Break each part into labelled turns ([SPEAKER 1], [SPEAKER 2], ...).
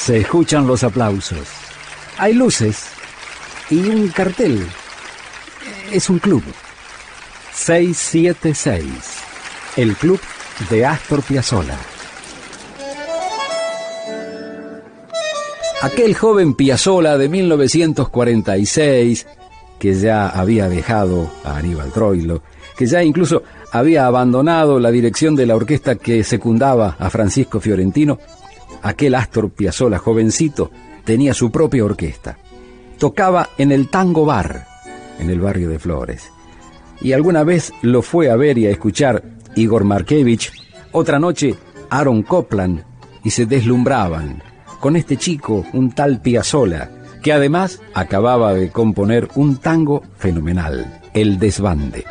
[SPEAKER 1] Se escuchan los aplausos. Hay luces y un cartel. Es un club. 676. El club de Astor Piazzolla. Aquel joven Piazzolla de 1946, que ya había dejado a Aníbal Troilo, que ya incluso había abandonado la dirección de la orquesta que secundaba a Francisco Fiorentino, aquel Astor Piazzolla jovencito tenía su propia orquesta. Tocaba en el Tango Bar, en el barrio de Flores. Y alguna vez lo fue a ver y a escuchar Igor Markevich, otra noche Aaron Copland, y se deslumbraban con este chico, un tal Piazzolla, que además acababa de componer un tango fenomenal, El Desbande.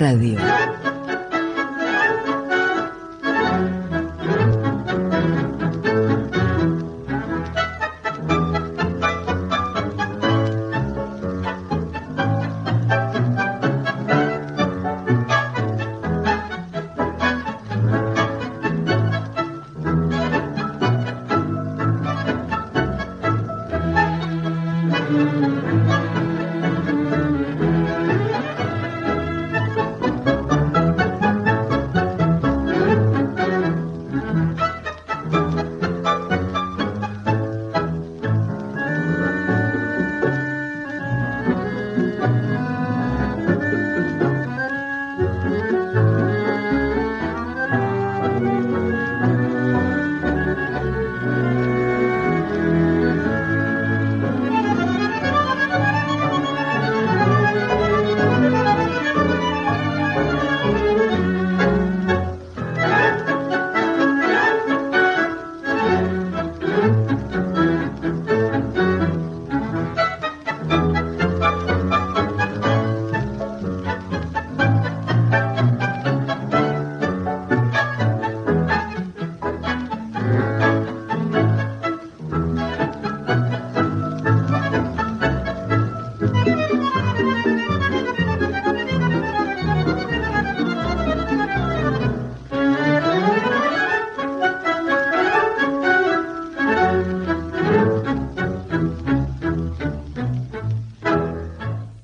[SPEAKER 2] Radio.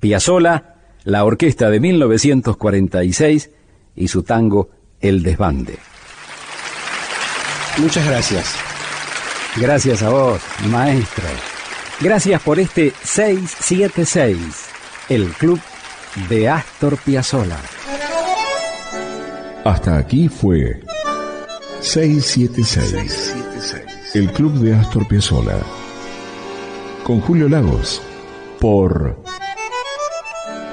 [SPEAKER 1] Piazzolla, la orquesta de 1946 y su tango El Desbande.
[SPEAKER 3] Muchas gracias.
[SPEAKER 1] Gracias a vos, maestro. Gracias por este 676, el club de Astor Piazzolla.
[SPEAKER 4] Hasta aquí fue 676, el club de Astor Piazzolla. Con Julio Lagos, por